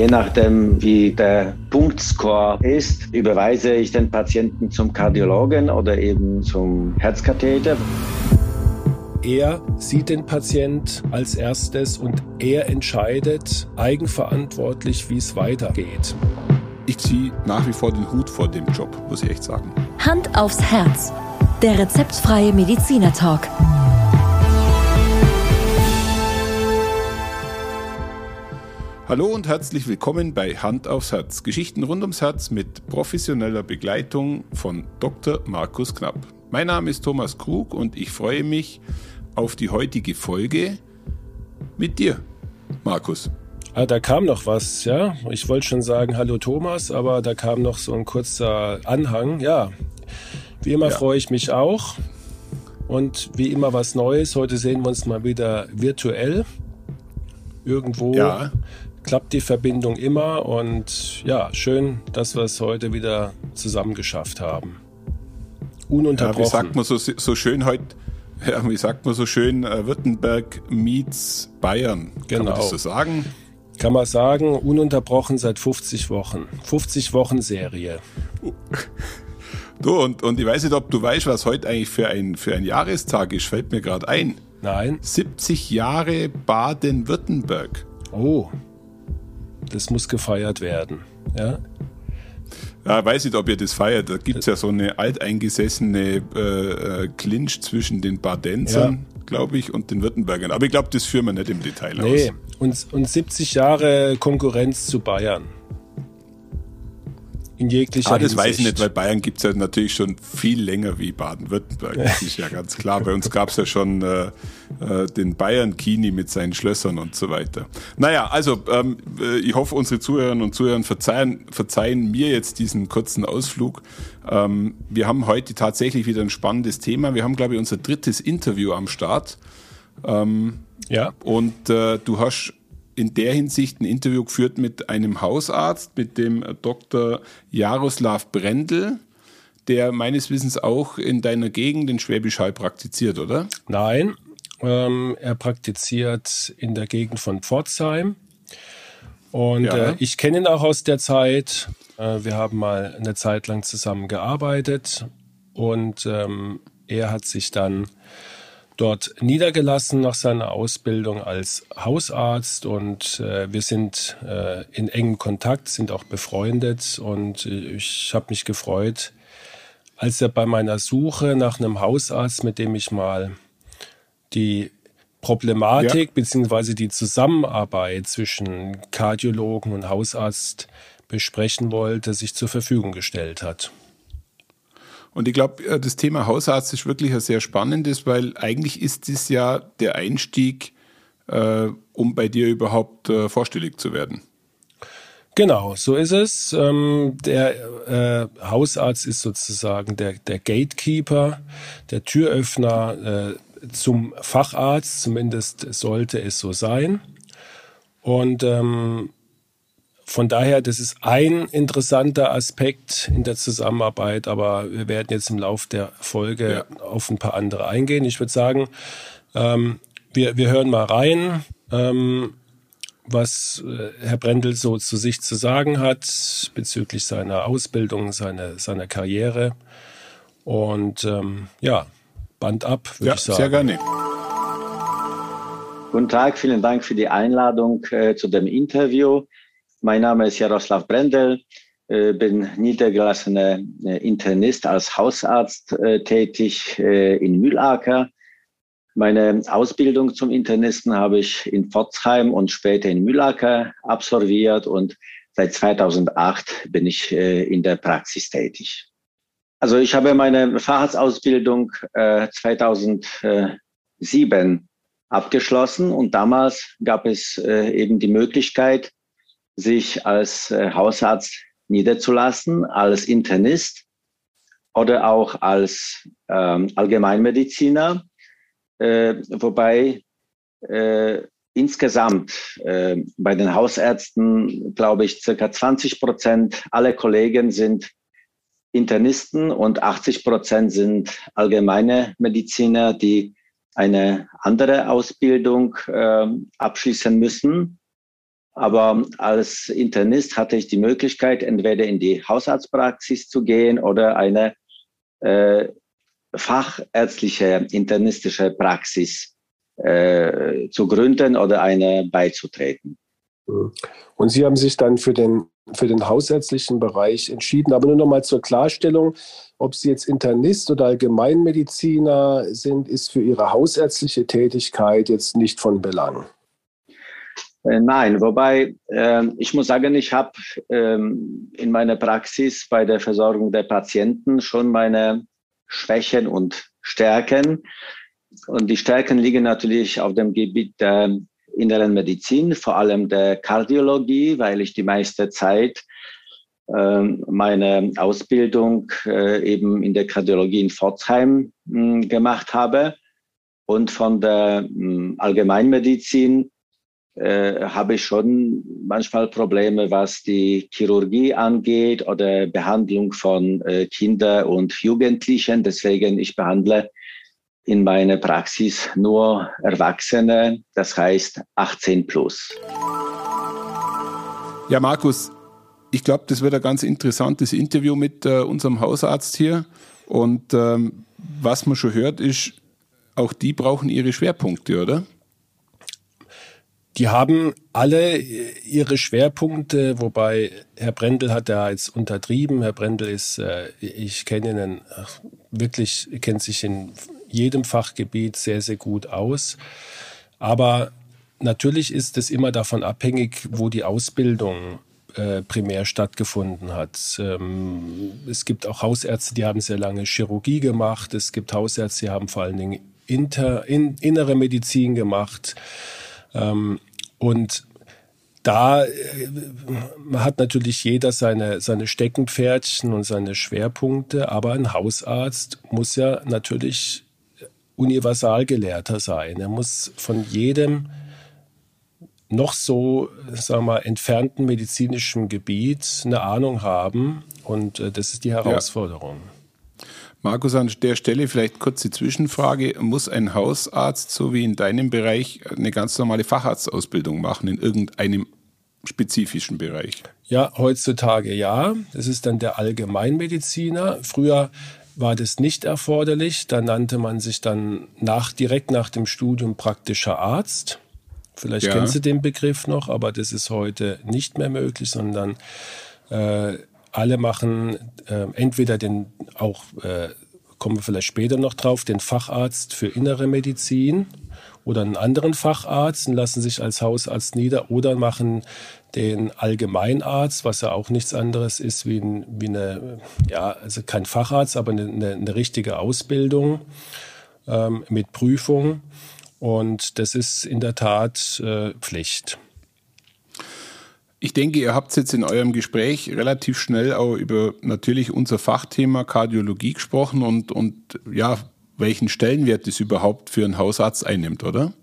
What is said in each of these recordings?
Je nachdem, wie der Punktscore ist, überweise ich den Patienten zum Kardiologen oder eben zum Herzkatheter. Er sieht den Patient als erstes und er entscheidet eigenverantwortlich, wie es weitergeht. Ich ziehe nach wie vor den Hut vor dem Job, muss ich echt sagen. Hand aufs Herz. Der rezeptfreie Mediziner Talk. Hallo und herzlich willkommen bei Hand aufs Herz. Geschichten rund ums Herz mit professioneller Begleitung von Dr. Markus Knapp. Mein Name ist Thomas Krug und ich freue mich auf die heutige Folge mit dir, Markus. Ah, da kam noch was, ja. Ich wollte schon sagen, hallo Thomas, aber da kam noch so ein kurzer Anhang. Ja, wie immer ja. freue ich mich auch. Und wie immer was Neues. Heute sehen wir uns mal wieder virtuell. Irgendwo ja klappt die Verbindung immer und ja, schön, dass wir es heute wieder zusammen geschafft haben. Ununterbrochen. Ja, wie sagt man so, so schön heute? Ja, wie sagt man so schön, äh, Württemberg meets Bayern. Genau. Kann man das so sagen? Kann man sagen, ununterbrochen seit 50 Wochen. 50 Wochen Serie. Du, und, und ich weiß nicht, ob du weißt, was heute eigentlich für ein, für ein Jahrestag ist, fällt mir gerade ein. Nein. 70 Jahre Baden-Württemberg. Oh, das muss gefeiert werden. Ja? Ja, weiß nicht, ob ihr das feiert. Da gibt es ja so eine alteingesessene äh, äh, Clinch zwischen den Badensern, ja. glaube ich, und den Württembergern. Aber ich glaube, das führen wir nicht im Detail nee. aus. Und, und 70 Jahre Konkurrenz zu Bayern in jeglicher ah, das Hinsicht. weiß ich nicht, weil Bayern gibt es ja natürlich schon viel länger wie Baden-Württemberg. Das ist ja ganz klar. Bei uns gab es ja schon äh, äh, den Bayern-Kini mit seinen Schlössern und so weiter. Naja, also ähm, äh, ich hoffe, unsere Zuhörerinnen und Zuhörer verzeihen, verzeihen mir jetzt diesen kurzen Ausflug. Ähm, wir haben heute tatsächlich wieder ein spannendes Thema. Wir haben, glaube ich, unser drittes Interview am Start. Ähm, ja. Und äh, du hast in der Hinsicht ein Interview geführt mit einem Hausarzt, mit dem Dr. Jaroslav Brendel, der meines Wissens auch in deiner Gegend in Schwäbisch Hall praktiziert, oder? Nein, ähm, er praktiziert in der Gegend von Pforzheim. Und ja. äh, ich kenne ihn auch aus der Zeit. Äh, wir haben mal eine Zeit lang zusammen gearbeitet und ähm, er hat sich dann dort niedergelassen nach seiner Ausbildung als Hausarzt und äh, wir sind äh, in engem Kontakt, sind auch befreundet und äh, ich habe mich gefreut, als er bei meiner Suche nach einem Hausarzt, mit dem ich mal die Problematik ja. beziehungsweise die Zusammenarbeit zwischen Kardiologen und Hausarzt besprechen wollte, sich zur Verfügung gestellt hat. Und ich glaube, äh, das Thema Hausarzt ist wirklich ein sehr spannendes, weil eigentlich ist es ja der Einstieg, äh, um bei dir überhaupt äh, vorstellig zu werden. Genau, so ist es. Ähm, der äh, Hausarzt ist sozusagen der, der Gatekeeper, der Türöffner äh, zum Facharzt, zumindest sollte es so sein. Und ähm, von daher, das ist ein interessanter Aspekt in der Zusammenarbeit, aber wir werden jetzt im Laufe der Folge ja. auf ein paar andere eingehen. Ich würde sagen, ähm, wir, wir hören mal rein, ähm, was äh, Herr Brendel so zu sich zu sagen hat bezüglich seiner Ausbildung, seiner, seiner Karriere. Und ähm, ja, Band ab, würde ja, ich sagen. Sehr gerne. Guten Tag, vielen Dank für die Einladung äh, zu dem Interview. Mein Name ist Jaroslav Brendel, äh, bin niedergelassener äh, Internist als Hausarzt äh, tätig in Mühlacker. Meine Ausbildung zum Internisten habe ich in Pforzheim und später in Mühlacker absolviert und seit 2008 bin ich in der Praxis tätig. Also ich habe meine Facharztausbildung 2007 abgeschlossen und damals gab es eben die Möglichkeit, sich als äh, Hausarzt niederzulassen, als Internist oder auch als ähm, Allgemeinmediziner, äh, wobei äh, insgesamt äh, bei den Hausärzten, glaube ich, circa 20 Prozent aller Kollegen sind Internisten und 80 Prozent sind allgemeine Mediziner, die eine andere Ausbildung äh, abschließen müssen. Aber als Internist hatte ich die Möglichkeit, entweder in die Hausarztpraxis zu gehen oder eine äh, fachärztliche internistische Praxis äh, zu gründen oder eine beizutreten. Und Sie haben sich dann für den, für den hausärztlichen Bereich entschieden. Aber nur noch mal zur Klarstellung, ob Sie jetzt Internist oder Allgemeinmediziner sind, ist für Ihre hausärztliche Tätigkeit jetzt nicht von Belang. Äh, nein, wobei äh, ich muss sagen, ich habe ähm, in meiner Praxis bei der Versorgung der Patienten schon meine Schwächen und Stärken. Und die Stärken liegen natürlich auf dem Gebiet der inneren Medizin, vor allem der Kardiologie, weil ich die meiste Zeit äh, meine Ausbildung äh, eben in der Kardiologie in Pforzheim mh, gemacht habe. Und von der mh, Allgemeinmedizin äh, habe ich schon manchmal Probleme, was die Chirurgie angeht oder Behandlung von äh, Kindern und Jugendlichen. Deswegen ich behandle in meiner Praxis nur Erwachsene, das heißt 18 plus. Ja, Markus, ich glaube, das wird ein ganz interessantes Interview mit äh, unserem Hausarzt hier. Und ähm, was man schon hört, ist, auch die brauchen ihre Schwerpunkte, oder? Die haben alle ihre Schwerpunkte, wobei Herr Brendel hat da jetzt untertrieben. Herr Brendel ist, äh, ich kenne ihn wirklich, kennt sich in jedem Fachgebiet sehr, sehr gut aus. Aber natürlich ist es immer davon abhängig, wo die Ausbildung äh, primär stattgefunden hat. Ähm, es gibt auch Hausärzte, die haben sehr lange Chirurgie gemacht. Es gibt Hausärzte, die haben vor allen Dingen inter, in, innere Medizin gemacht. Ähm, und da äh, hat natürlich jeder seine, seine Steckenpferdchen und seine Schwerpunkte, aber ein Hausarzt muss ja natürlich Universalgelehrter sein. Er muss von jedem noch so, sagen wir mal, entfernten medizinischen Gebiet eine Ahnung haben und äh, das ist die Herausforderung. Ja. Markus, an der Stelle vielleicht kurz die Zwischenfrage. Muss ein Hausarzt, so wie in deinem Bereich, eine ganz normale Facharztausbildung machen in irgendeinem spezifischen Bereich? Ja, heutzutage ja. Das ist dann der Allgemeinmediziner. Früher war das nicht erforderlich. Da nannte man sich dann nach, direkt nach dem Studium praktischer Arzt. Vielleicht ja. kennst du den Begriff noch, aber das ist heute nicht mehr möglich, sondern äh, alle machen äh, entweder den auch, äh, kommen wir vielleicht später noch drauf, den Facharzt für innere Medizin oder einen anderen Facharzt und lassen sich als Hausarzt nieder oder machen den Allgemeinarzt, was ja auch nichts anderes ist wie, wie eine, ja, also kein Facharzt, aber eine, eine, eine richtige Ausbildung ähm, mit Prüfung. Und das ist in der Tat äh, Pflicht. Ich denke, ihr habt jetzt in eurem Gespräch relativ schnell auch über natürlich unser Fachthema Kardiologie gesprochen und, und ja, welchen Stellenwert es überhaupt für einen Hausarzt einnimmt, oder?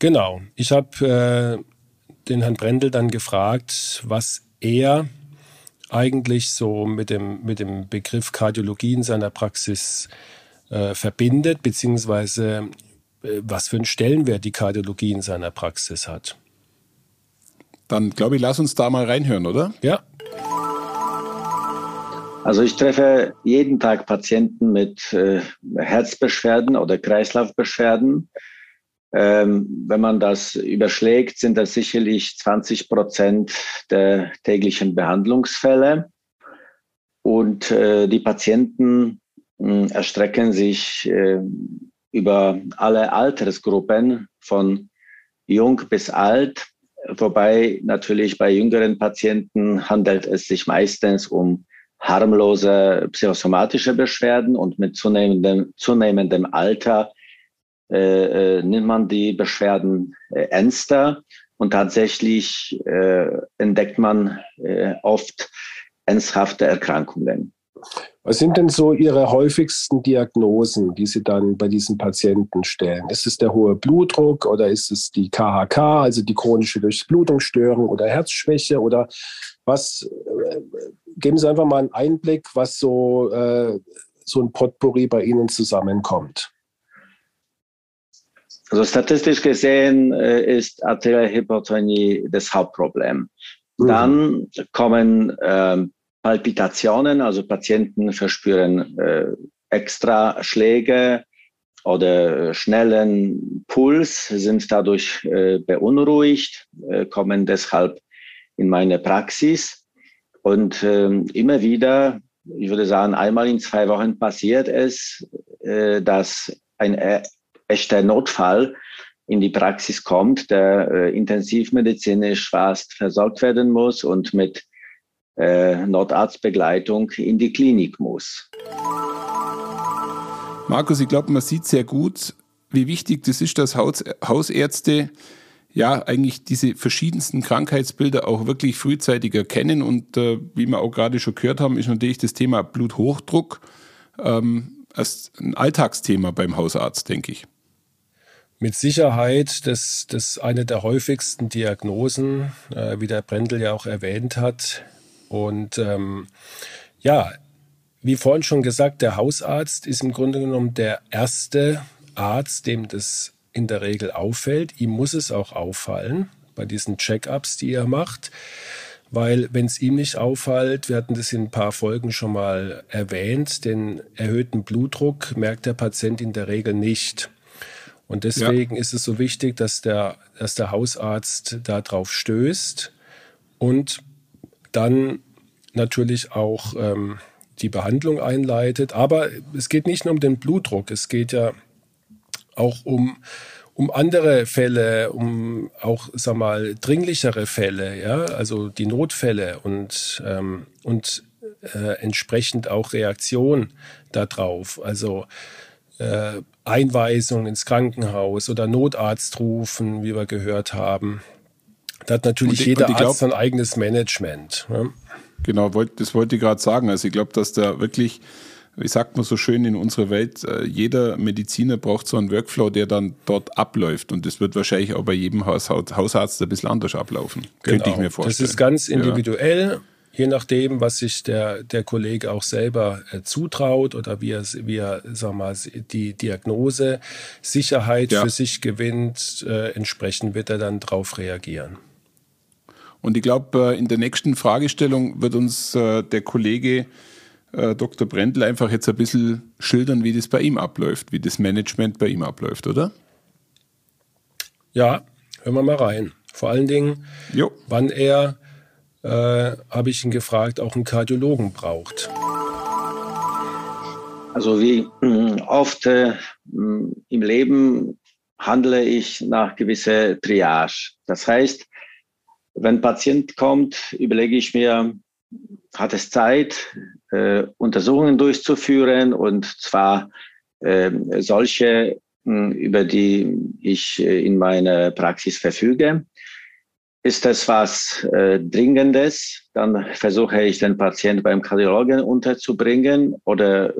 Genau. Ich habe äh, den Herrn Brendel dann gefragt, was er eigentlich so mit dem, mit dem Begriff Kardiologie in seiner Praxis äh, verbindet, beziehungsweise äh, was für einen Stellenwert die Kardiologie in seiner Praxis hat. Dann glaube ich, lass uns da mal reinhören, oder? Ja. Also ich treffe jeden Tag Patienten mit äh, Herzbeschwerden oder Kreislaufbeschwerden. Ähm, wenn man das überschlägt, sind das sicherlich 20 Prozent der täglichen Behandlungsfälle. Und äh, die Patienten äh, erstrecken sich äh, über alle Altersgruppen von jung bis alt. Wobei natürlich bei jüngeren Patienten handelt es sich meistens um harmlose psychosomatische Beschwerden und mit zunehmendem, zunehmendem Alter äh, äh, nimmt man die Beschwerden äh, ernster und tatsächlich äh, entdeckt man äh, oft ernsthafte Erkrankungen. Was sind denn so Ihre häufigsten Diagnosen, die Sie dann bei diesen Patienten stellen? Ist es der hohe Blutdruck oder ist es die KHK, also die chronische Durchblutungsstörung oder Herzschwäche oder was? Äh, geben Sie einfach mal einen Einblick, was so, äh, so ein Potpourri bei Ihnen zusammenkommt. Also statistisch gesehen äh, ist Arteriohypertonie das Hauptproblem. Mhm. Dann kommen äh, Palpitationen, also Patienten verspüren äh, extra Schläge oder schnellen Puls, sind dadurch äh, beunruhigt, äh, kommen deshalb in meine Praxis. Und ähm, immer wieder, ich würde sagen, einmal in zwei Wochen passiert es, äh, dass ein äh, echter Notfall in die Praxis kommt, der äh, intensivmedizinisch fast versorgt werden muss und mit äh, Notarztbegleitung in die Klinik muss. Markus, ich glaube, man sieht sehr gut, wie wichtig das ist, dass Haus, Hausärzte ja eigentlich diese verschiedensten Krankheitsbilder auch wirklich frühzeitig erkennen. Und äh, wie wir auch gerade schon gehört haben, ist natürlich das Thema Bluthochdruck ähm, als ein Alltagsthema beim Hausarzt, denke ich. Mit Sicherheit, das, das eine der häufigsten Diagnosen, äh, wie der Brendel ja auch erwähnt hat. Und ähm, ja, wie vorhin schon gesagt, der Hausarzt ist im Grunde genommen der erste Arzt, dem das in der Regel auffällt. Ihm muss es auch auffallen bei diesen Check-ups, die er macht. Weil wenn es ihm nicht auffällt, wir hatten das in ein paar Folgen schon mal erwähnt, den erhöhten Blutdruck merkt der Patient in der Regel nicht. Und deswegen ja. ist es so wichtig, dass der, dass der Hausarzt darauf stößt und dann natürlich auch ähm, die Behandlung einleitet. Aber es geht nicht nur um den Blutdruck, es geht ja auch um, um andere Fälle, um auch, sag mal, dringlichere Fälle, ja, also die Notfälle und, ähm, und äh, entsprechend auch Reaktion darauf. Also äh, Einweisung ins Krankenhaus oder Notarzt rufen, wie wir gehört haben. Da hat natürlich die, jeder Arzt sein eigenes Management. Ja? Genau, das wollte ich gerade sagen. Also ich glaube, dass da wirklich, wie sagt man so schön in unserer Welt, äh, jeder Mediziner braucht so einen Workflow, der dann dort abläuft. Und das wird wahrscheinlich auch bei jedem Hausarzt ein bisschen anders ablaufen. Genau. Könnte ich genau. mir vorstellen. Das ist ganz individuell. Ja je nachdem, was sich der, der Kollege auch selber äh, zutraut oder wie er, wie er sag mal, die Diagnose Sicherheit ja. für sich gewinnt, äh, entsprechend wird er dann darauf reagieren. Und ich glaube, äh, in der nächsten Fragestellung wird uns äh, der Kollege äh, Dr. Brendel einfach jetzt ein bisschen schildern, wie das bei ihm abläuft, wie das Management bei ihm abläuft, oder? Ja, hören wir mal rein. Vor allen Dingen, jo. wann er, äh, habe ich ihn gefragt, auch einen Kardiologen braucht. Also wie oft äh, im Leben handle ich nach gewisser Triage. Das heißt, wenn ein Patient kommt, überlege ich mir, hat es Zeit, äh, Untersuchungen durchzuführen und zwar äh, solche, hm, über die ich äh, in meiner Praxis verfüge. Ist das was äh, Dringendes, dann versuche ich den Patienten beim Kardiologen unterzubringen oder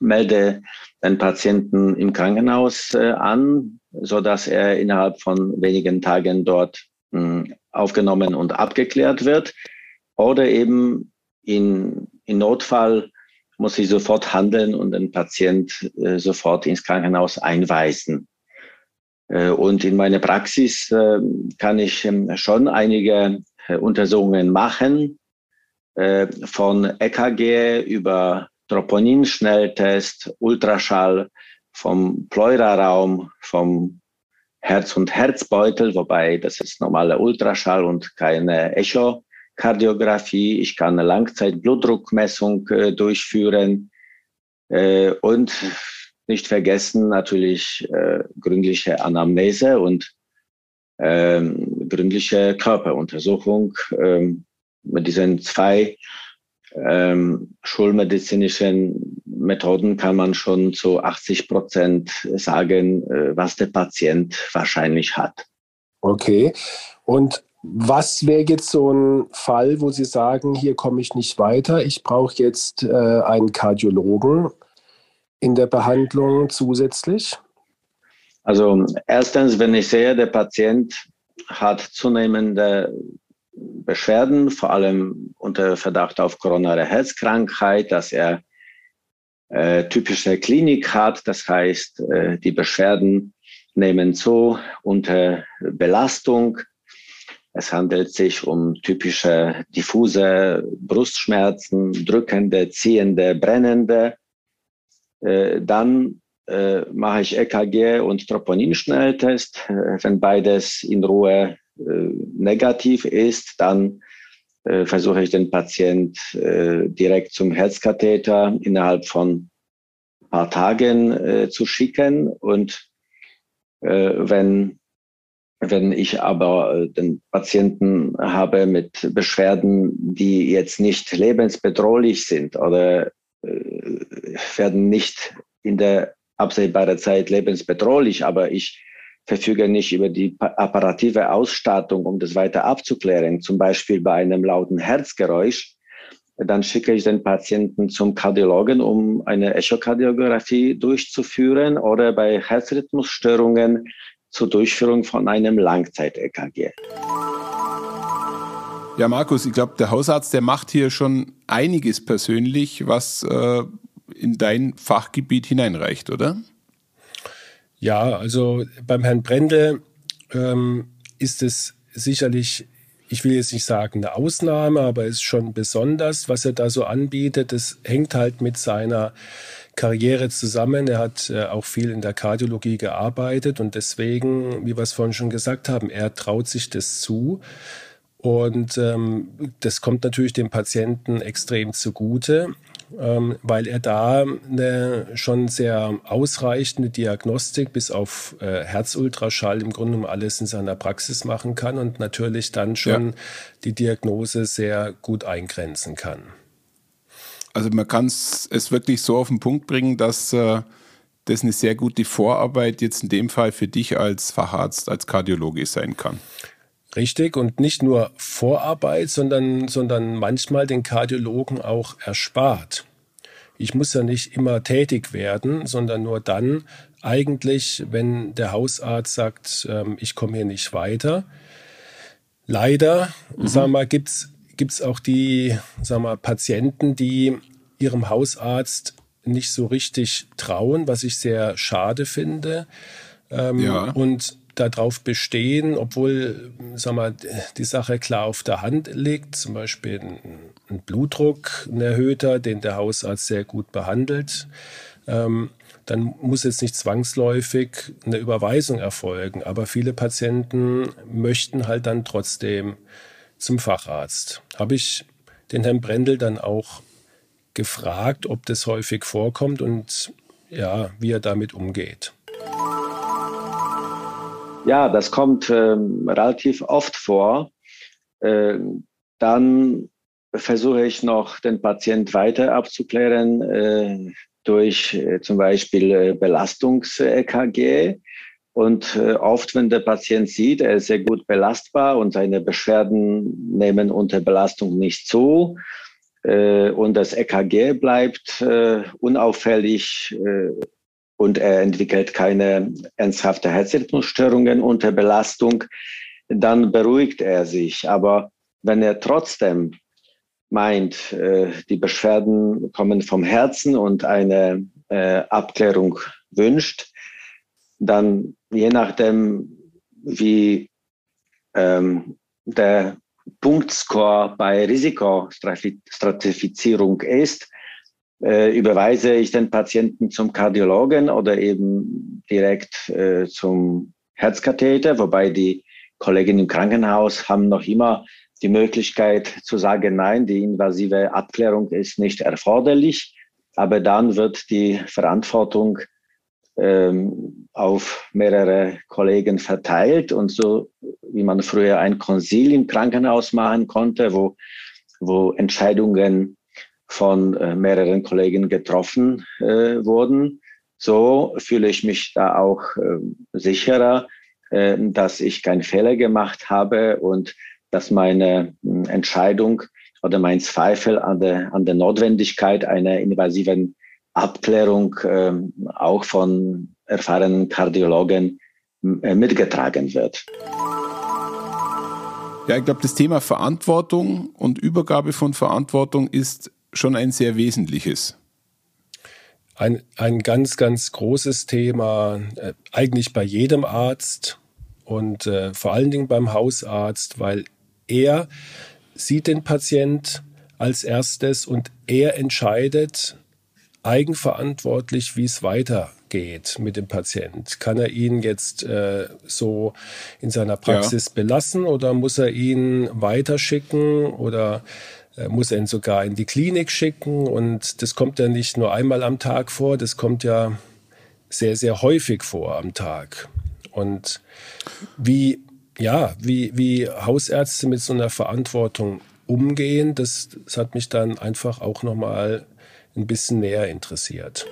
melde den Patienten im Krankenhaus äh, an, so dass er innerhalb von wenigen Tagen dort aufgenommen und abgeklärt wird. Oder eben in, in Notfall muss ich sofort handeln und den Patient äh, sofort ins Krankenhaus einweisen. Äh, und in meiner Praxis äh, kann ich ähm, schon einige äh, Untersuchungen machen, äh, von EKG über Troponin-Schnelltest, Ultraschall, vom Pleuraraum, vom Herz- und Herzbeutel, wobei das ist normaler Ultraschall und keine Echokardiographie. Ich kann eine Langzeitblutdruckmessung äh, durchführen äh, und nicht vergessen natürlich äh, gründliche Anamnese und ähm, gründliche Körperuntersuchung. Ähm, mit diesen zwei ähm, schulmedizinischen Methoden kann man schon zu 80 Prozent sagen, äh, was der Patient wahrscheinlich hat. Okay. Und was wäre jetzt so ein Fall, wo Sie sagen, hier komme ich nicht weiter, ich brauche jetzt äh, einen Kardiologen in der Behandlung zusätzlich? Also erstens, wenn ich sehe, der Patient hat zunehmende Beschwerden, vor allem unter Verdacht auf koronare Herzkrankheit, dass er äh, typische Klinik hat. Das heißt, äh, die Beschwerden nehmen zu unter Belastung. Es handelt sich um typische diffuse Brustschmerzen, drückende, ziehende, brennende. Äh, dann äh, mache ich EKG und Troponin-Schnelltest. Äh, wenn beides in Ruhe negativ ist, dann versuche ich den Patient direkt zum Herzkatheter innerhalb von ein paar Tagen zu schicken. Und wenn wenn ich aber äh, den Patienten habe mit Beschwerden, die jetzt nicht lebensbedrohlich sind oder äh, werden nicht in der absehbaren Zeit lebensbedrohlich, aber ich verfüge nicht über die apparative Ausstattung, um das weiter abzuklären, zum Beispiel bei einem lauten Herzgeräusch, dann schicke ich den Patienten zum Kardiologen, um eine Echokardiographie durchzuführen oder bei Herzrhythmusstörungen zur Durchführung von einem Langzeit-EKG. Ja, Markus, ich glaube, der Hausarzt, der macht hier schon einiges persönlich, was äh, in dein Fachgebiet hineinreicht, oder? Ja, also beim Herrn Brendel ähm, ist es sicherlich, ich will jetzt nicht sagen eine Ausnahme, aber es ist schon besonders, was er da so anbietet. Das hängt halt mit seiner Karriere zusammen. Er hat äh, auch viel in der Kardiologie gearbeitet und deswegen, wie wir es vorhin schon gesagt haben, er traut sich das zu. Und ähm, das kommt natürlich dem Patienten extrem zugute, ähm, weil er da eine schon sehr ausreichende Diagnostik bis auf äh, Herzultraschall im Grunde um alles in seiner Praxis machen kann und natürlich dann schon ja. die Diagnose sehr gut eingrenzen kann. Also man kann es wirklich so auf den Punkt bringen, dass äh, das eine sehr gute Vorarbeit jetzt in dem Fall für dich als Facharzt, als Kardiologe sein kann. Richtig, und nicht nur Vorarbeit, sondern, sondern manchmal den Kardiologen auch erspart. Ich muss ja nicht immer tätig werden, sondern nur dann eigentlich, wenn der Hausarzt sagt, ähm, ich komme hier nicht weiter. Leider, mhm. wir mal, gibt's gibt es auch die sagen wir, Patienten, die ihrem Hausarzt nicht so richtig trauen, was ich sehr schade finde. Ähm, ja. Und darauf bestehen, obwohl sag mal, die Sache klar auf der Hand liegt, zum Beispiel ein, Blutdruck, ein erhöhter, den der Hausarzt sehr gut behandelt, ähm, dann muss jetzt nicht zwangsläufig eine Überweisung erfolgen. Aber viele Patienten möchten halt dann trotzdem zum Facharzt. Habe ich den Herrn Brendel dann auch gefragt, ob das häufig vorkommt und ja, wie er damit umgeht. Ja, das kommt ähm, relativ oft vor. Äh, dann versuche ich noch den Patient weiter abzuklären äh, durch äh, zum Beispiel äh, Belastungs-EKG. Und äh, oft, wenn der Patient sieht, er ist sehr gut belastbar und seine Beschwerden nehmen unter Belastung nicht zu äh, und das EKG bleibt unauffällig und er entwickelt keine ernsthafte Herzrhythmusstörungen unter Belastung, dann beruhigt er sich. Aber wenn er trotzdem meint, äh, die Beschwerden kommen vom Herzen und eine äh, Abklärung wünscht, dann je nachdem, wie ähm, der Punktscore bei Risikostratifizierung ist, äh, überweise ich den Patienten zum Kardiologen oder eben direkt äh, zum Herzkatheter, wobei die Kollegen im Krankenhaus haben noch immer die Möglichkeit zu sagen, nein, die invasive Abklärung ist nicht erforderlich, aber dann wird die Verantwortung ähm, auf mehrere Kollegen verteilt. Und so wie man früher ein Konzil im Krankenhaus machen konnte, wo, wo Entscheidungen von äh, mehreren Kollegen getroffen äh, wurden. So fühle ich mich da auch äh, sicherer, äh, dass ich keinen Fehler gemacht habe und dass meine äh, Entscheidung oder mein Zweifel an der, an der Notwendigkeit einer invasiven Abklärung äh, auch von erfahrenen Kardiologen äh, mitgetragen wird. Ja, ich glaube, das Thema Verantwortung und Übergabe von Verantwortung ist schon ein sehr wesentliches. ein, ein ganz, ganz großes Thema, äh, eigentlich bei jedem Arzt und äh, vor allen Dingen beim Hausarzt, weil er sieht den Patient als erstes und er entscheidet eigenverantwortlich, wie es weitergeht mit dem Patient. Kann er ihn jetzt äh, so in seiner Praxis ja. belassen oder muss er ihn weiterschicken oder muss er ihn sogar in die Klinik schicken? Und das kommt ja nicht nur einmal am Tag vor, das kommt ja sehr, sehr häufig vor am Tag. Und wie, ja, wie, wie Hausärzte mit so einer Verantwortung umgehen, das, das hat mich dann einfach auch nochmal ein bisschen näher interessiert.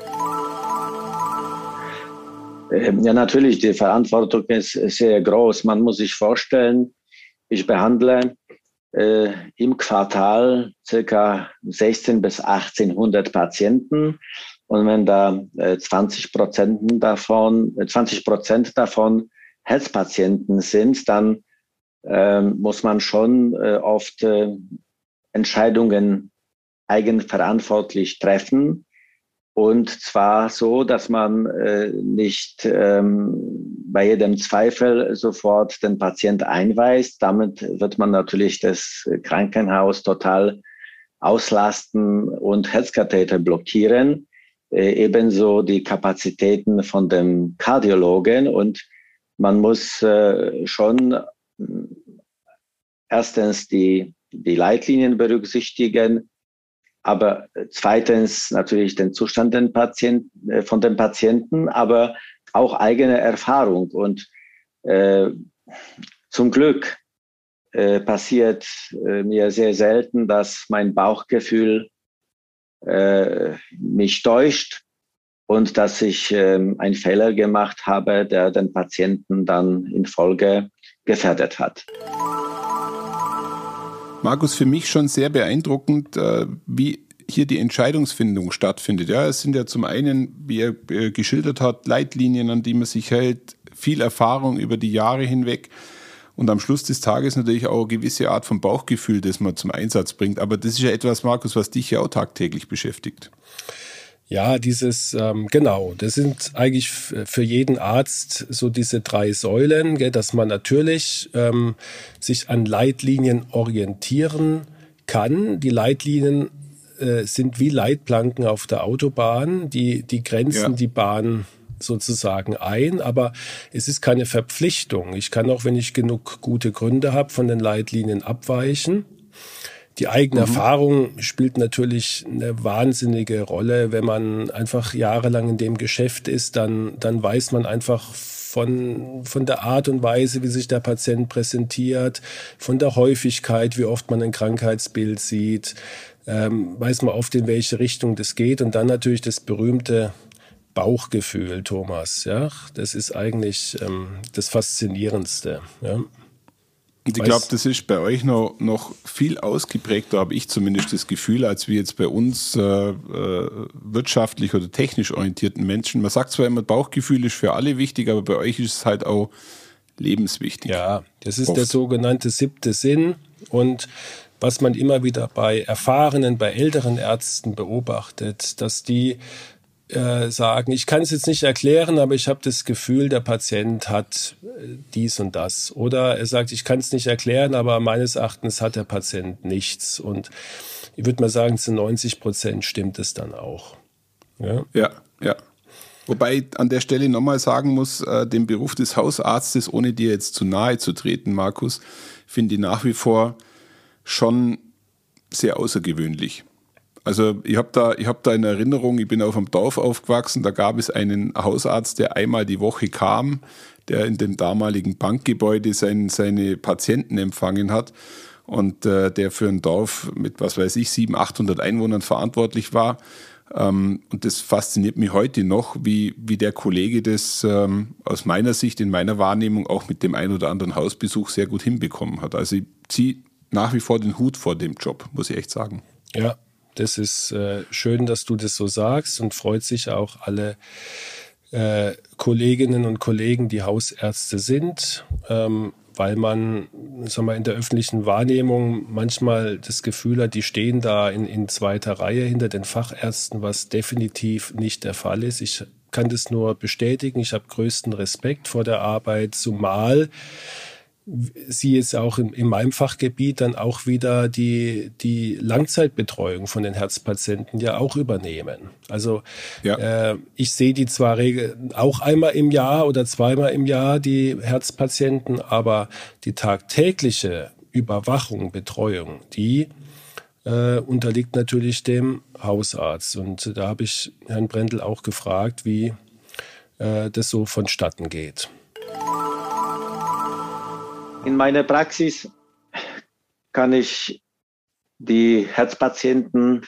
Ähm, ja, natürlich, die Verantwortung ist sehr groß. Man muss sich vorstellen, ich behandle äh, im Quartal circa 16 bis 1800 Patienten. Und wenn da äh, 20 Prozent davon, 20 äh, Prozent davon Herzpatienten sind, dann äh, muss man schon äh, oft äh, Entscheidungen eigenverantwortlich treffen. Und zwar so, dass man äh, nicht ähm, bei jedem Zweifel sofort den Patient einweist. Damit wird man natürlich das Krankenhaus total auslasten und Herzkatheter blockieren. Äh, ebenso die Kapazitäten von dem Kardiologen. Und man muss äh, schon äh, erstens die, die Leitlinien berücksichtigen, aber zweitens natürlich den Zustand den Patienten, äh, von den Patienten, aber auch eigene Erfahrung. Und äh, zum Glück äh, passiert äh, mir sehr selten, dass mein Bauchgefühl äh, mich täuscht und dass ich äh, einen Fehler gemacht habe, der den Patienten dann in Folge gefährdet hat. Markus, für mich schon sehr beeindruckend, äh, wie hier die Entscheidungsfindung stattfindet. Ja, es sind ja zum einen, wie er äh, geschildert hat, Leitlinien, an die man sich hält, viel Erfahrung über die Jahre hinweg und am Schluss des Tages natürlich auch eine gewisse Art von Bauchgefühl, das man zum Einsatz bringt. Aber das ist ja etwas, Markus, was dich ja auch tagtäglich beschäftigt. Ja, dieses, ähm, genau, das sind eigentlich für jeden Arzt so diese drei Säulen, gell, dass man natürlich ähm, sich an Leitlinien orientieren kann. Die Leitlinien äh, sind wie Leitplanken auf der Autobahn, die, die grenzen ja. die Bahn sozusagen ein, aber es ist keine Verpflichtung. Ich kann auch, wenn ich genug gute Gründe habe, von den Leitlinien abweichen. Die eigene mhm. Erfahrung spielt natürlich eine wahnsinnige Rolle. Wenn man einfach jahrelang in dem Geschäft ist, dann, dann weiß man einfach von, von der Art und Weise, wie sich der Patient präsentiert, von der Häufigkeit, wie oft man ein Krankheitsbild sieht, ähm, weiß man oft, in welche Richtung das geht. Und dann natürlich das berühmte Bauchgefühl, Thomas. Ja, das ist eigentlich ähm, das Faszinierendste. Ja. Und ich glaube, das ist bei euch noch, noch viel ausgeprägter, habe ich zumindest das Gefühl, als wir jetzt bei uns äh, äh, wirtschaftlich oder technisch orientierten Menschen. Man sagt zwar immer, Bauchgefühl ist für alle wichtig, aber bei euch ist es halt auch lebenswichtig. Ja, das ist Oft. der sogenannte siebte Sinn. Und was man immer wieder bei erfahrenen, bei älteren Ärzten beobachtet, dass die äh, sagen, ich kann es jetzt nicht erklären, aber ich habe das Gefühl, der Patient hat äh, dies und das. Oder er sagt, ich kann es nicht erklären, aber meines Erachtens hat der Patient nichts. Und ich würde mal sagen, zu 90 Prozent stimmt es dann auch. Ja, ja. ja. Wobei an der Stelle nochmal sagen muss, äh, den Beruf des Hausarztes, ohne dir jetzt zu nahe zu treten, Markus, finde ich nach wie vor schon sehr außergewöhnlich. Also ich habe da, hab da in Erinnerung, ich bin auf dem Dorf aufgewachsen, da gab es einen Hausarzt, der einmal die Woche kam, der in dem damaligen Bankgebäude sein, seine Patienten empfangen hat und äh, der für ein Dorf mit, was weiß ich, 700, 800 Einwohnern verantwortlich war. Ähm, und das fasziniert mich heute noch, wie, wie der Kollege das ähm, aus meiner Sicht, in meiner Wahrnehmung auch mit dem ein oder anderen Hausbesuch sehr gut hinbekommen hat. Also ich ziehe nach wie vor den Hut vor dem Job, muss ich echt sagen. Ja, das ist äh, schön, dass du das so sagst und freut sich auch alle äh, Kolleginnen und Kollegen, die Hausärzte sind. Ähm, weil man sag mal, in der öffentlichen Wahrnehmung manchmal das Gefühl hat, die stehen da in, in zweiter Reihe hinter den Fachärzten, was definitiv nicht der Fall ist. Ich kann das nur bestätigen. Ich habe größten Respekt vor der Arbeit, zumal sie jetzt auch in, in meinem Fachgebiet dann auch wieder die, die Langzeitbetreuung von den Herzpatienten ja auch übernehmen. Also ja. äh, ich sehe die zwar auch einmal im Jahr oder zweimal im Jahr, die Herzpatienten, aber die tagtägliche Überwachung, Betreuung, die äh, unterliegt natürlich dem Hausarzt. Und da habe ich Herrn Brendel auch gefragt, wie äh, das so vonstatten geht. In meiner Praxis kann ich die Herzpatienten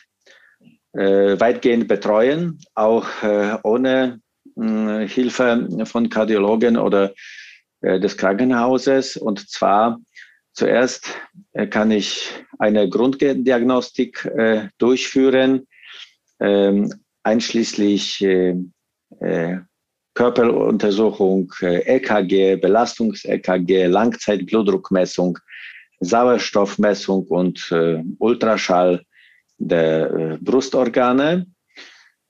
äh, weitgehend betreuen, auch äh, ohne äh, Hilfe von Kardiologen oder äh, des Krankenhauses. Und zwar zuerst äh, kann ich eine Grunddiagnostik äh, durchführen, ähm, einschließlich Körperuntersuchung, EKG, Belastungs-EKG, Langzeitblutdruckmessung, Sauerstoffmessung und äh, Ultraschall der äh, Brustorgane.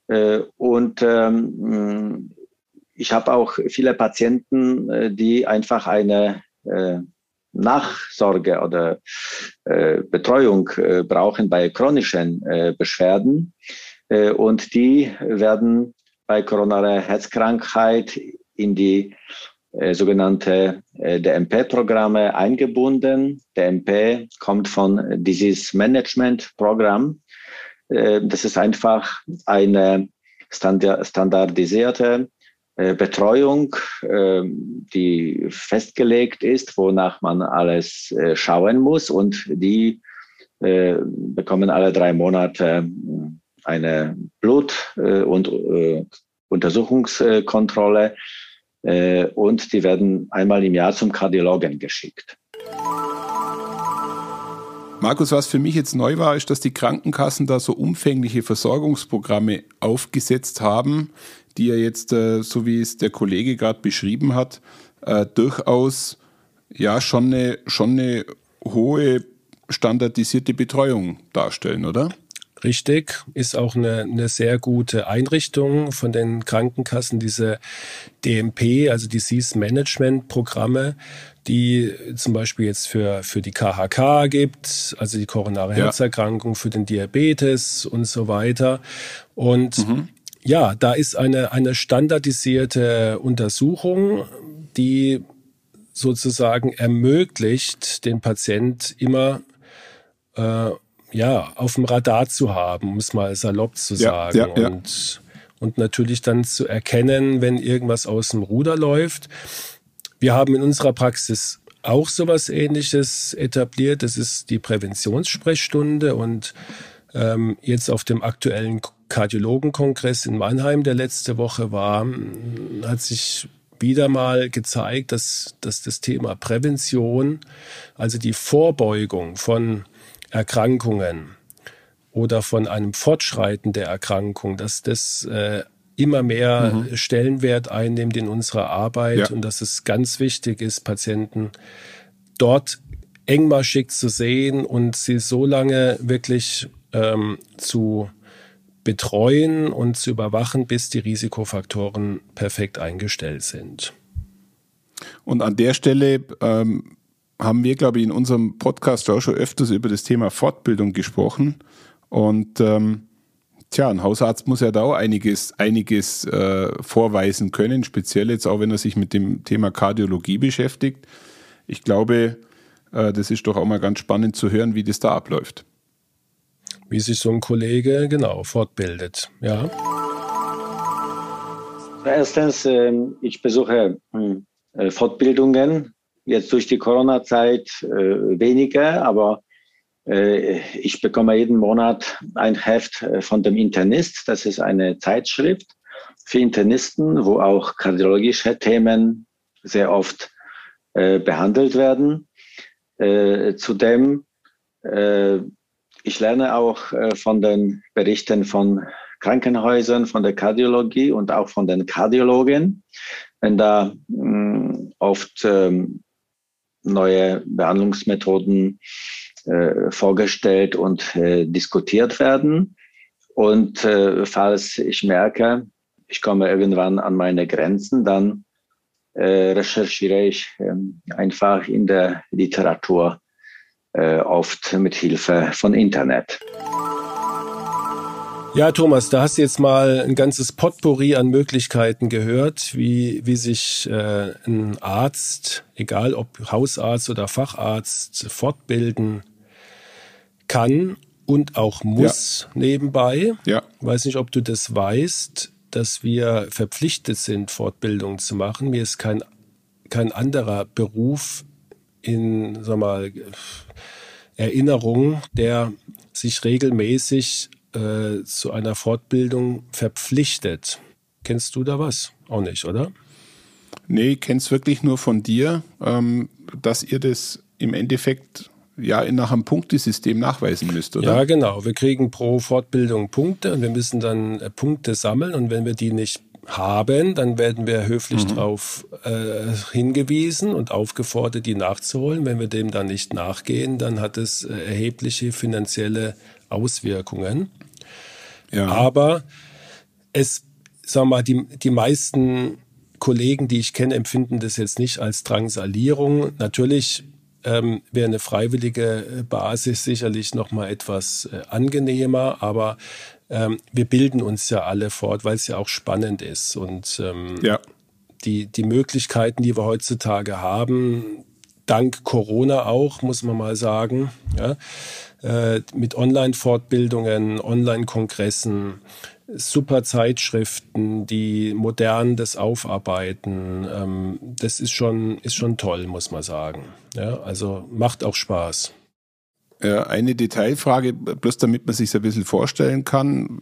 Äh, und ähm, ich habe auch viele Patienten, äh, die einfach eine äh, Nachsorge oder äh, Betreuung brauchen bei chronischen Beschwerden. und die werden bei koronarer Herzkrankheit in die äh, sogenannte äh, DMP-Programme eingebunden. DMP kommt von Disease Management Programm. Äh, das ist einfach eine standardisierte äh, Betreuung, ähm, die festgelegt ist, wonach man alles äh, schauen muss und die bekommen alle drei Monate eine Blut- äh, und äh, Untersuchungskontrolle äh, und die werden einmal im Jahr zum Kardiologen geschickt. Markus, was für mich jetzt neu war, ist, dass die Krankenkassen da so umfängliche Versorgungsprogramme aufgesetzt haben, die ja jetzt, so wie es der Kollege gerade beschrieben hat, durchaus ja schon eine, schon eine hohe standardisierte Betreuung darstellen, oder? Richtig, ist auch eine, eine sehr gute Einrichtung von den Krankenkassen, diese DMP, also Disease Management Programme, die zum Beispiel jetzt für, für die KHK gibt, also die koronare Herzerkrankung, ja. für den Diabetes und so weiter. Und mhm. ja, da ist eine, eine standardisierte Untersuchung, die sozusagen ermöglicht, den Patient immer äh, ja, auf dem Radar zu haben, um es mal salopp zu sagen. Ja, ja, und, und natürlich dann zu erkennen, wenn irgendwas aus dem Ruder läuft. Wir haben in unserer Praxis auch sowas ähnliches etabliert. Das ist die Präventionssprechstunde und ähm, jetzt auf dem aktuellen Kardiologenkongress in Mannheim, der letzte Woche war, hat sich wieder mal gezeigt, dass, dass das Thema Prävention, also die Vorbeugung von Erkrankungen oder von einem Fortschreiten der Erkrankung, dass das äh, immer mehr mhm. Stellenwert einnimmt in unserer Arbeit ja. und dass es ganz wichtig ist, Patienten dort engmaschig zu sehen und sie so lange wirklich ähm, zu betreuen und zu überwachen, bis die Risikofaktoren perfekt eingestellt sind. Und an der Stelle ähm, haben wir, glaube ich, in unserem Podcast auch schon öfters über das Thema Fortbildung gesprochen. Und ähm, tja, ein Hausarzt muss ja da auch einiges, einiges äh, vorweisen können, speziell jetzt auch, wenn er sich mit dem Thema Kardiologie beschäftigt. Ich glaube, äh, das ist doch auch mal ganz spannend zu hören, wie das da abläuft. Wie sich so ein Kollege genau fortbildet, ja. Erstens, ähm, ich besuche hm, äh, Fortbildungen Jetzt durch die Corona-Zeit äh, weniger, aber äh, ich bekomme jeden Monat ein Heft äh, von dem Internist. Das ist eine Zeitschrift für Internisten, wo auch kardiologische Themen sehr oft äh, behandelt werden. Äh, zudem, äh, ich lerne auch von den Berichten von Krankenhäusern, von der Kardiologie und auch von den Kardiologen. Wenn da mh, hm, oft ähm, neue Behandlungsmethoden äh, vorgestellt und äh, diskutiert werden. Und äh, falls ich merke, ich komme irgendwann an meine Grenzen, dann äh, recherchiere ich ähm, einfach in der Literatur, äh, oft mit Hilfe von Internet. Ja, Thomas, da hast du jetzt mal ein ganzes Potpourri an Möglichkeiten gehört, wie, wie sich äh, ein Arzt, egal ob Hausarzt oder Facharzt, fortbilden kann und auch muss ja. nebenbei. Ja. Weiß nicht, ob du das weißt, dass wir verpflichtet sind, Fortbildung zu machen. Mir ist kein, kein anderer Beruf in, sag mal, Erinnerung, der sich regelmäßig äh, zu einer Fortbildung verpflichtet. Kennst du da was? Auch nicht, oder? Nee, kenn's wirklich nur von dir, ähm, dass ihr das im Endeffekt ja nach einem Punktesystem nachweisen müsst, oder? Ja, genau. Wir kriegen pro Fortbildung Punkte und wir müssen dann äh, Punkte sammeln und wenn wir die nicht haben, dann werden wir höflich mhm. darauf äh, hingewiesen und aufgefordert, die nachzuholen. Wenn wir dem dann nicht nachgehen, dann hat es äh, erhebliche finanzielle Auswirkungen. Ja. Aber es, wir mal, die, die meisten Kollegen, die ich kenne, empfinden das jetzt nicht als Drangsalierung. Natürlich ähm, wäre eine freiwillige Basis sicherlich noch mal etwas äh, angenehmer, aber ähm, wir bilden uns ja alle fort, weil es ja auch spannend ist und ähm, ja. die die Möglichkeiten, die wir heutzutage haben, dank Corona auch, muss man mal sagen, ja, äh, mit Online-Fortbildungen, Online-Kongressen, super Zeitschriften, die modern das aufarbeiten. Ähm, das ist schon, ist schon toll, muss man sagen. Ja, also macht auch Spaß. Eine Detailfrage, bloß damit man sich ein bisschen vorstellen kann.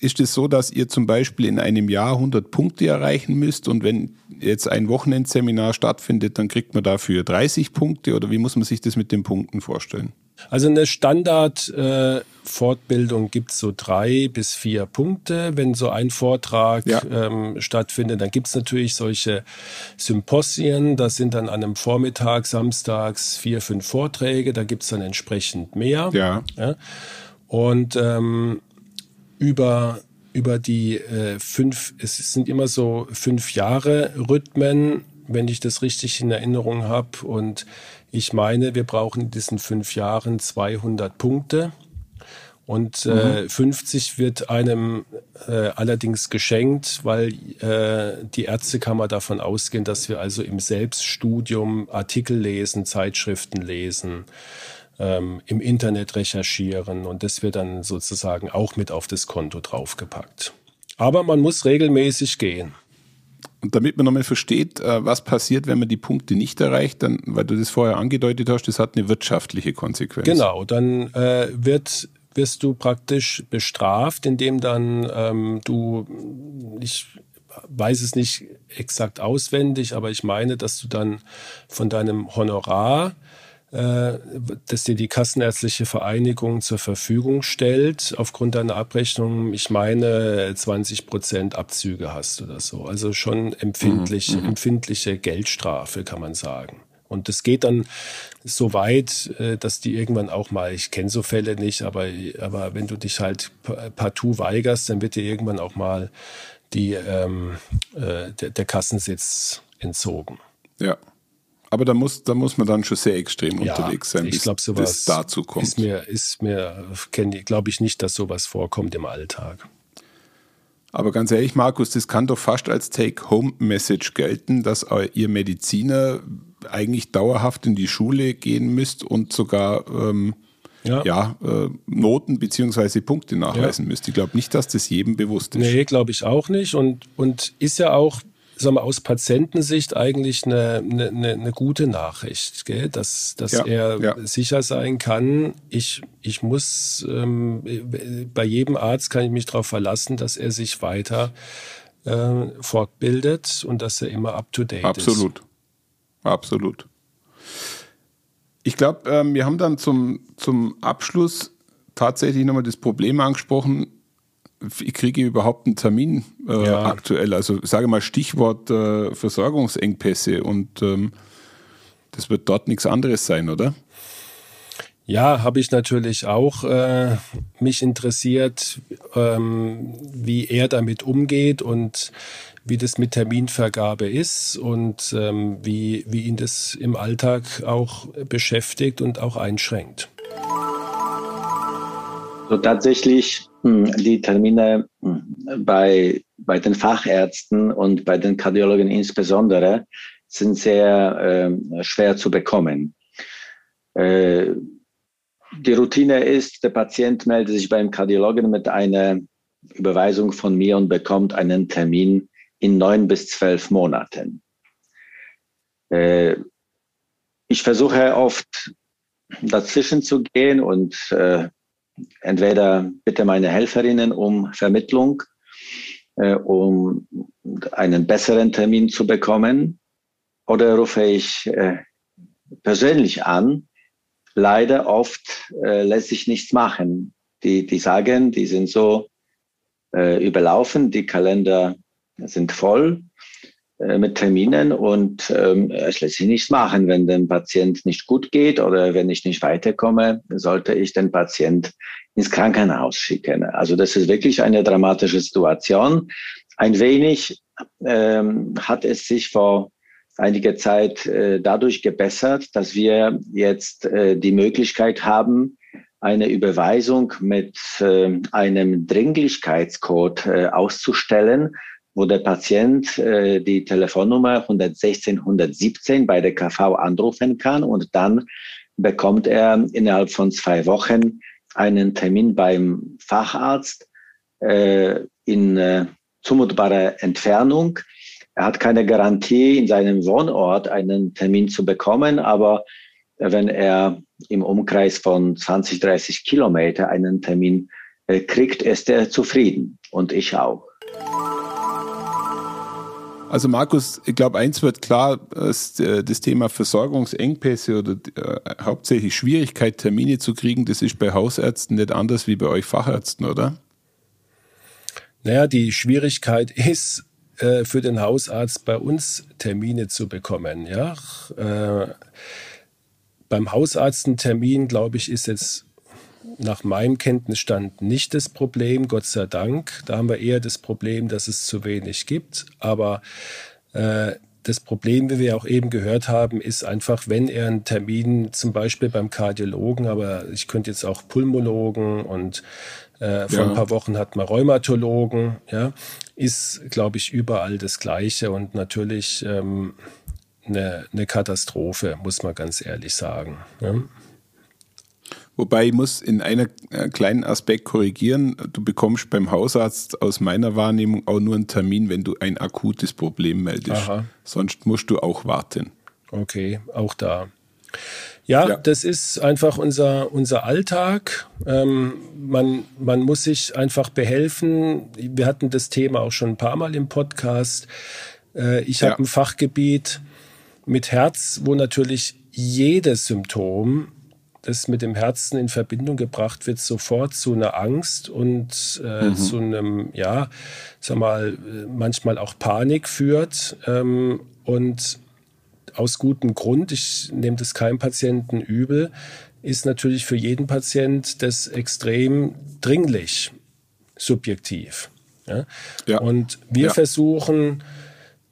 Ist es so, dass ihr zum Beispiel in einem Jahr 100 Punkte erreichen müsst und wenn jetzt ein Wochenendseminar stattfindet, dann kriegt man dafür 30 Punkte oder wie muss man sich das mit den Punkten vorstellen? Also eine Standard-Fortbildung äh, gibt es so drei bis vier Punkte. Wenn so ein Vortrag ja. ähm, stattfindet, dann gibt es natürlich solche Symposien. Das sind dann an einem Vormittag, samstags vier, fünf Vorträge. Da gibt es dann entsprechend mehr. Ja. ja. Und ähm, über über die äh, fünf, es sind immer so fünf Jahre Rhythmen, wenn ich das richtig in Erinnerung habe. Und ich meine, wir brauchen in diesen fünf Jahren 200 Punkte. Und äh, mhm. 50 wird einem äh, allerdings geschenkt, weil äh, die Ärztekammer davon ausgehen, dass wir also im Selbststudium Artikel lesen, Zeitschriften lesen, ähm, im Internet recherchieren und das wird dann sozusagen auch mit auf das Konto draufgepackt. Aber man muss regelmäßig gehen. Und damit man nochmal versteht, äh, was passiert, wenn man die Punkte nicht erreicht, dann, weil du das vorher angedeutet hast, das hat eine wirtschaftliche Konsequenz. Genau, dann äh, wird wirst du praktisch bestraft, indem dann ähm, du, ich weiß es nicht exakt auswendig, aber ich meine, dass du dann von deinem Honorar dass dir die Kassenärztliche Vereinigung zur Verfügung stellt, aufgrund deiner Abrechnung, ich meine, 20 Prozent Abzüge hast oder so. Also schon empfindlich, mhm, mhm. empfindliche Geldstrafe, kann man sagen. Und das geht dann so weit, äh, dass die irgendwann auch mal, ich kenne so Fälle nicht, aber, aber wenn du dich halt partout weigerst, dann wird dir irgendwann auch mal die, ähm, äh, der, der Kassensitz entzogen. Ja. Aber da muss, da muss man dann schon sehr extrem ja, unterwegs sein, bis, glaub, bis dazu kommt. Ist mir, ist mir, glaube ich nicht, dass sowas vorkommt im Alltag. Aber ganz ehrlich, Markus, das kann doch fast als Take-Home-Message gelten, dass ihr Mediziner eigentlich dauerhaft in die Schule gehen müsst und sogar ähm, ja. ja äh, Noten bzw. Punkte nachweisen ja. müsst. Ich glaube nicht, dass das jedem bewusst ist. Nee, glaube ich auch nicht. Und, und ist ja auch sagen wir, aus Patientensicht eigentlich eine, eine, eine gute Nachricht, gell? dass, dass ja, er ja. sicher sein kann, ich, ich muss, ähm, bei jedem Arzt kann ich mich darauf verlassen, dass er sich weiter äh, fortbildet und dass er immer up-to-date ist. Absolut, absolut. Ich glaube, ähm, wir haben dann zum, zum Abschluss tatsächlich nochmal das Problem angesprochen, ich kriege überhaupt einen Termin äh, ja. aktuell. Also sage mal Stichwort äh, Versorgungsengpässe und ähm, Das wird dort nichts anderes sein, oder? Ja, habe ich natürlich auch äh, mich interessiert, ähm, wie er damit umgeht und wie das mit Terminvergabe ist und ähm, wie, wie ihn das im Alltag auch beschäftigt und auch einschränkt. So tatsächlich die Termine hm, bei, bei den Fachärzten und bei den Kardiologen insbesondere sind sehr äh, schwer zu bekommen. Äh, die Routine ist, der Patient meldet sich beim Kardiologen mit einer Überweisung von mir und bekommt einen Termin in neun bis zwölf Monaten. Äh, ich versuche oft dazwischen zu gehen und äh, entweder bitte meine Helferinnen um Vermittlung, äh, um einen besseren Termin zu bekommen, oder rufe ich äh, persönlich an. Leider oft äh, lässt sich nichts machen. Die, die sagen, die sind so äh, überlaufen, die Kalender sind voll mit Terminen und ähm, es lässt sich nichts machen. Wenn dem Patient nicht gut geht oder wenn ich nicht weiterkomme, sollte ich den Patient ins Krankenhaus schicken. Also das ist wirklich eine dramatische Situation. Ein wenig ähm, hat es sich vor einiger Zeit äh, dadurch gebessert, dass wir jetzt äh, die Möglichkeit haben, eine Überweisung mit äh, einem Dringlichkeitscode äh, auszustellen, wo der Patient äh, die Telefonnummer 116 117 bei der KV anrufen kann und dann bekommt er innerhalb von zwei Wochen einen Termin beim Facharzt äh, in äh, zumutbarer Entfernung. Er hat keine Garantie, in seinem Wohnort einen Termin zu bekommen, aber wenn er im Umkreis von 20, 30 Kilometer einen Termin äh, kriegt, ist er zufrieden und ich auch. Also Markus, ich glaube, eins wird klar, äh, das Thema Versorgungsengpässe oder äh, hauptsächlich Schwierigkeit, Termine zu kriegen, das ist bei Hausärzten nicht anders wie bei euch Fachärzten, oder? Naja, die Schwierigkeit ist äh, für den Hausarzt bei uns Termine zu bekommen. Ja? Beim Hausarzt ein Termin, glaube ich, ist jetzt nach meinem Kenntnisstand nicht das Problem, Gott sei Dank. Da haben wir eher das Problem, dass es zu wenig gibt. Aber äh, das Problem, wie wir auch eben gehört haben, ist einfach, wenn er einen Termin zum Beispiel beim Kardiologen, aber ich könnte jetzt auch Pulmologen und äh, vor ja. ein paar Wochen hatten wir Rheumatologen, ja, ist, glaube ich, überall das Gleiche und natürlich ähm, eine, eine Katastrophe, muss man ganz ehrlich sagen. Ja. Wobei ich muss in einem äh, kleinen Aspekt korrigieren. Du bekommst beim Hausarzt aus meiner Wahrnehmung auch nur einen Termin, wenn du ein akutes Problem meldest. Aha. Sonst musst du auch warten. Okay, auch da. Ja, ja, das ist einfach unser, unser Alltag. Ähm, man, man muss sich einfach behelfen. Wir hatten das Thema auch schon ein paar Mal im Podcast. Äh, ich ja. habe ein Fachgebiet mit Herz, wo natürlich jedes Symptom das mit dem Herzen in Verbindung gebracht wird, sofort zu einer Angst und äh, mhm. zu einem, ja, sag mal, manchmal auch Panik führt. Ähm, und aus gutem Grund, ich nehme das keinem Patienten übel, ist natürlich für jeden Patient das extrem dringlich, subjektiv. Ja? ja. Und wir ja. versuchen,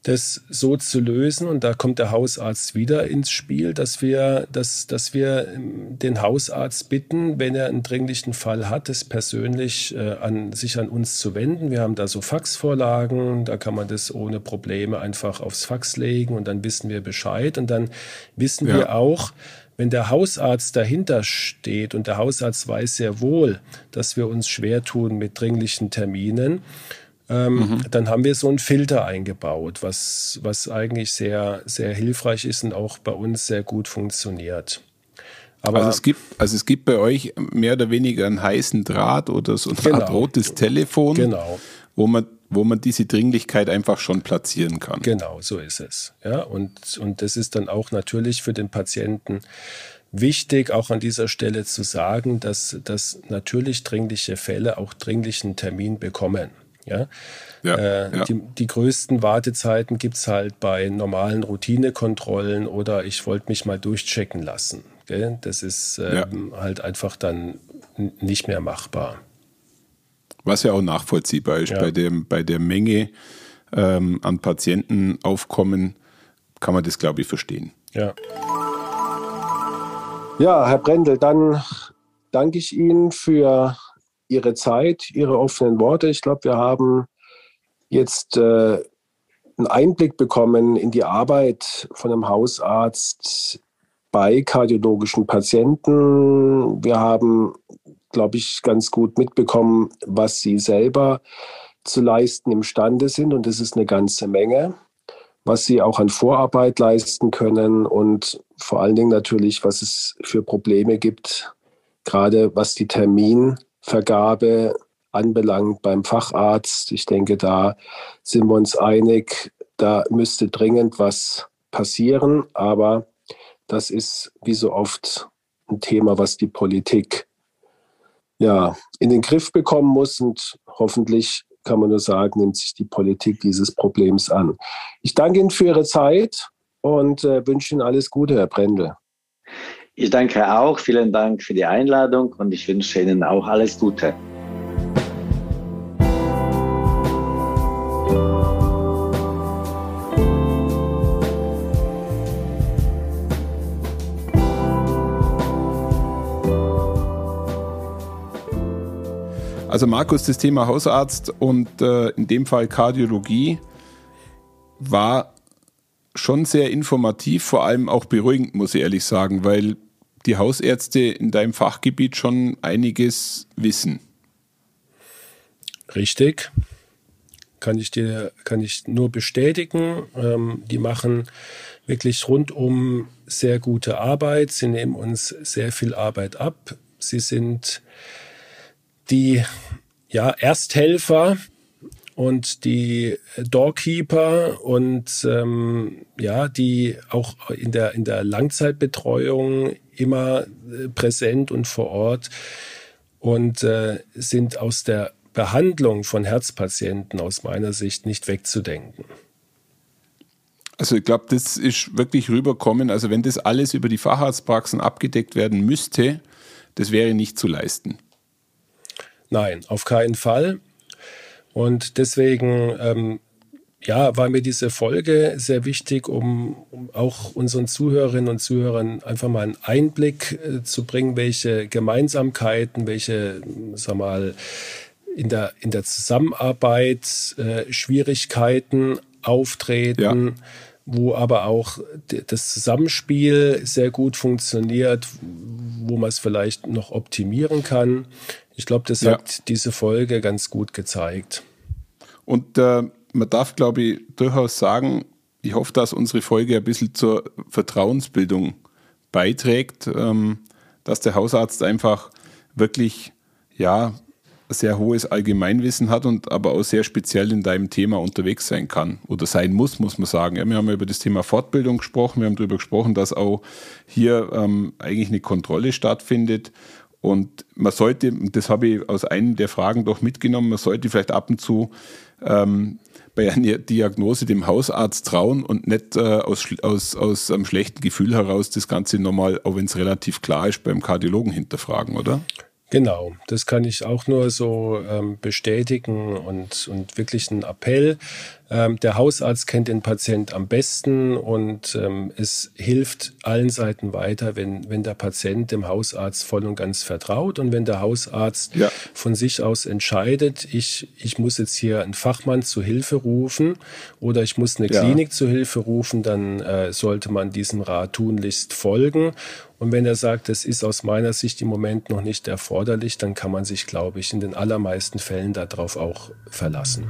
das so zu lösen. Und da kommt der Hausarzt wieder ins Spiel, dass wir, dass, dass wir ähm, den Hausarzt bitten, wenn er einen dringlichen Fall hat, es persönlich äh, an, sich an uns zu wenden. Wir haben da so Faxvorlagen, da kann man das ohne Probleme einfach aufs Fax legen und dann wissen wir Bescheid. Und dann wissen ja. wir auch, wenn der Hausarzt dahinter steht und der Hausarzt weiß sehr wohl, dass wir uns schwer tun mit dringlichen Terminen, ähm, mhm. dann haben wir so einen Filter eingebaut, was, was eigentlich sehr, sehr hilfreich ist und auch bei uns sehr gut funktioniert. Aber also es gibt, also es gibt bei euch mehr oder weniger einen heißen Draht oder so ein genau, rotes Telefon, genau. wo man wo man diese Dringlichkeit einfach schon platzieren kann. Genau, so ist es. Ja, und, und das ist dann auch natürlich für den Patienten wichtig, auch an dieser Stelle zu sagen, dass, dass natürlich dringliche Fälle auch dringlichen Termin bekommen. Ja, ja, äh, ja. Die, die, größten Wartezeiten gibt es halt bei normalen Routinekontrollen oder ich wollte mich mal durchchecken lassen. Gell? Das ist ähm, ja. halt einfach dann nicht mehr machbar. Was ja auch nachvollziehbar ist bei, dem, bei der Menge ähm, an Patientenaufkommen, kann man das, glaube ich, verstehen. Ja. Ja, Herr Brendel, dann danke ich Ihnen für Ihre Zeit, Ihre offenen Worte. Ich glaube, wir haben jetzt äh, einen Einblick bekommen in die Arbeit von einem Hausarzt bei kardiologischen Patienten. Wir haben, glaube ich, ganz gut mitbekommen, was Sie selber zu leisten imstande sind. Und das ist eine ganze Menge, was Sie auch an Vorarbeit leisten können und vor allen Dingen natürlich, was es für Probleme gibt, gerade was die Terminvergabe anbelangt beim Facharzt. Ich denke, da sind wir uns einig, da müsste dringend was passieren. Aber das ist wie so oft ein Thema, was die Politik ja, in den Griff bekommen muss. Und hoffentlich kann man nur sagen, nimmt sich die Politik dieses Problems an. Ich danke Ihnen für Ihre Zeit und äh, wünsche Ihnen alles Gute, Herr Brendel. Ich danke auch. Vielen Dank für die Einladung und ich wünsche Ihnen auch alles Gute. Also Markus, das Thema Hausarzt und äh, in dem Fall Kardiologie war schon sehr informativ, vor allem auch beruhigend, muss ich ehrlich sagen, weil die Hausärzte in deinem Fachgebiet schon einiges wissen. Richtig. Kann ich dir, kann ich nur bestätigen. Ähm, die machen wirklich rundum sehr gute Arbeit. Sie nehmen uns sehr viel Arbeit ab. Sie sind die ja, Ersthelfer und die Doorkeeper und ähm, ja, die auch in der, in der Langzeitbetreuung immer äh, präsent und vor Ort und äh, sind aus der Behandlung von Herzpatienten aus meiner Sicht nicht wegzudenken. Also ich glaube, das ist wirklich rüberkommen. Also wenn das alles über die Facharztpraxen abgedeckt werden müsste, das wäre nicht zu leisten. Nein, auf keinen Fall. Und deswegen, ähm, ja, war mir diese Folge sehr wichtig, um, um, auch unseren Zuhörerinnen und Zuhörern einfach mal einen Einblick äh, zu bringen, welche Gemeinsamkeiten, welche, sag mal, in der, in der Zusammenarbeit äh, Schwierigkeiten auftreten. Ja wo aber auch das Zusammenspiel sehr gut funktioniert, wo man es vielleicht noch optimieren kann. Ich glaube, das ja. hat diese Folge ganz gut gezeigt. Und äh, man darf, glaube ich, durchaus sagen, ich hoffe, dass unsere Folge ein bisschen zur Vertrauensbildung beiträgt, ähm, dass der Hausarzt einfach wirklich, ja, sehr hohes Allgemeinwissen hat und aber auch sehr speziell in deinem Thema unterwegs sein kann oder sein muss, muss man sagen. Ja, wir haben ja über das Thema Fortbildung gesprochen, wir haben darüber gesprochen, dass auch hier ähm, eigentlich eine Kontrolle stattfindet und man sollte, das habe ich aus einer der Fragen doch mitgenommen, man sollte vielleicht ab und zu ähm, bei einer Diagnose dem Hausarzt trauen und nicht äh, aus, aus, aus einem schlechten Gefühl heraus das Ganze nochmal, auch wenn es relativ klar ist, beim Kardiologen hinterfragen, oder? Genau, das kann ich auch nur so ähm, bestätigen und, und wirklich ein Appell. Ähm, der Hausarzt kennt den Patient am besten und ähm, es hilft allen Seiten weiter, wenn, wenn der Patient dem Hausarzt voll und ganz vertraut und wenn der Hausarzt ja. von sich aus entscheidet, ich, ich muss jetzt hier einen Fachmann zu Hilfe rufen oder ich muss eine ja. Klinik zu Hilfe rufen, dann äh, sollte man diesem Rat tunlichst folgen und wenn er sagt, es ist aus meiner Sicht im Moment noch nicht erforderlich, dann kann man sich, glaube ich, in den allermeisten Fällen darauf auch verlassen.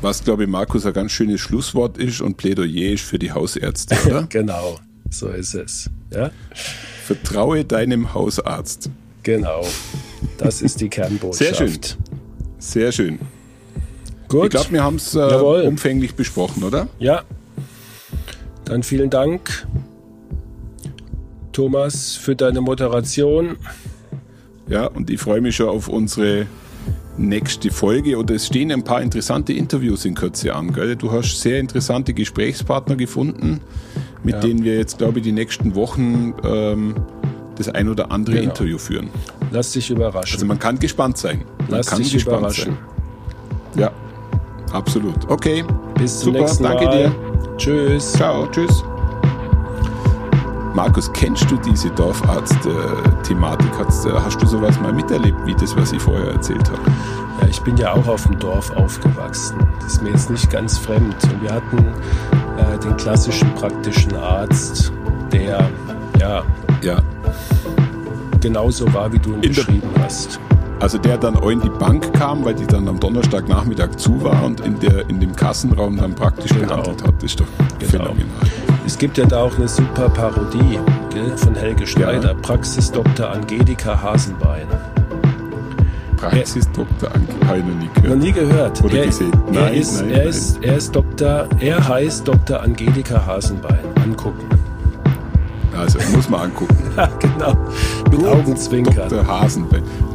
Was, glaube ich, Markus, ein ganz schönes Schlusswort ist und Plädoyer ist für die Hausärzte, oder? genau, so ist es. Ja? Vertraue deinem Hausarzt. Genau, das ist die Kernbotschaft. Sehr schön. Sehr schön. Gut. Ich glaube, wir haben es äh, umfänglich besprochen, oder? Ja. Dann vielen Dank Thomas, für deine Moderation. Ja, und ich freue mich schon auf unsere nächste Folge oder es stehen ein paar interessante Interviews in Kürze an. Gell? Du hast sehr interessante Gesprächspartner gefunden, mit ja. denen wir jetzt, glaube ich, die nächsten Wochen ähm, das ein oder andere genau. Interview führen. Lass dich überraschen. Also man kann gespannt sein. Man Lass kann dich überraschen. Sein. Ja, absolut. Okay. Bis zum Super, nächsten Mal. Danke dir. Tschüss. Ciao, tschüss. Markus, kennst du diese Dorfarzt-Thematik? Hast du sowas mal miterlebt, wie das, was ich vorher erzählt habe? Ja, ich bin ja auch auf dem Dorf aufgewachsen. Das ist mir jetzt nicht ganz fremd. Und wir hatten äh, den klassischen praktischen Arzt, der ja, ja. genauso war, wie du ihn In beschrieben hast. Also der dann auch in die Bank kam, weil die dann am Donnerstagnachmittag zu war und in, der, in dem Kassenraum dann praktisch genau. hat. Das ist doch genau. phänomenal. Es gibt ja da auch eine super Parodie gell, von Helge Schneider, ja. Praxisdoktor Angelika Hasenbein. Praxisdoktor Angelika, habe ich noch nie gehört. Noch nie gehört. Oder er, gesehen? Nein, er ist, nein, er, nein. Ist, er ist Doktor, er heißt Dr. Angelika Hasenbein. Angucken. Also, muss man angucken. ja, genau. Mit Augenzwinkern. Dr. Hasenbein.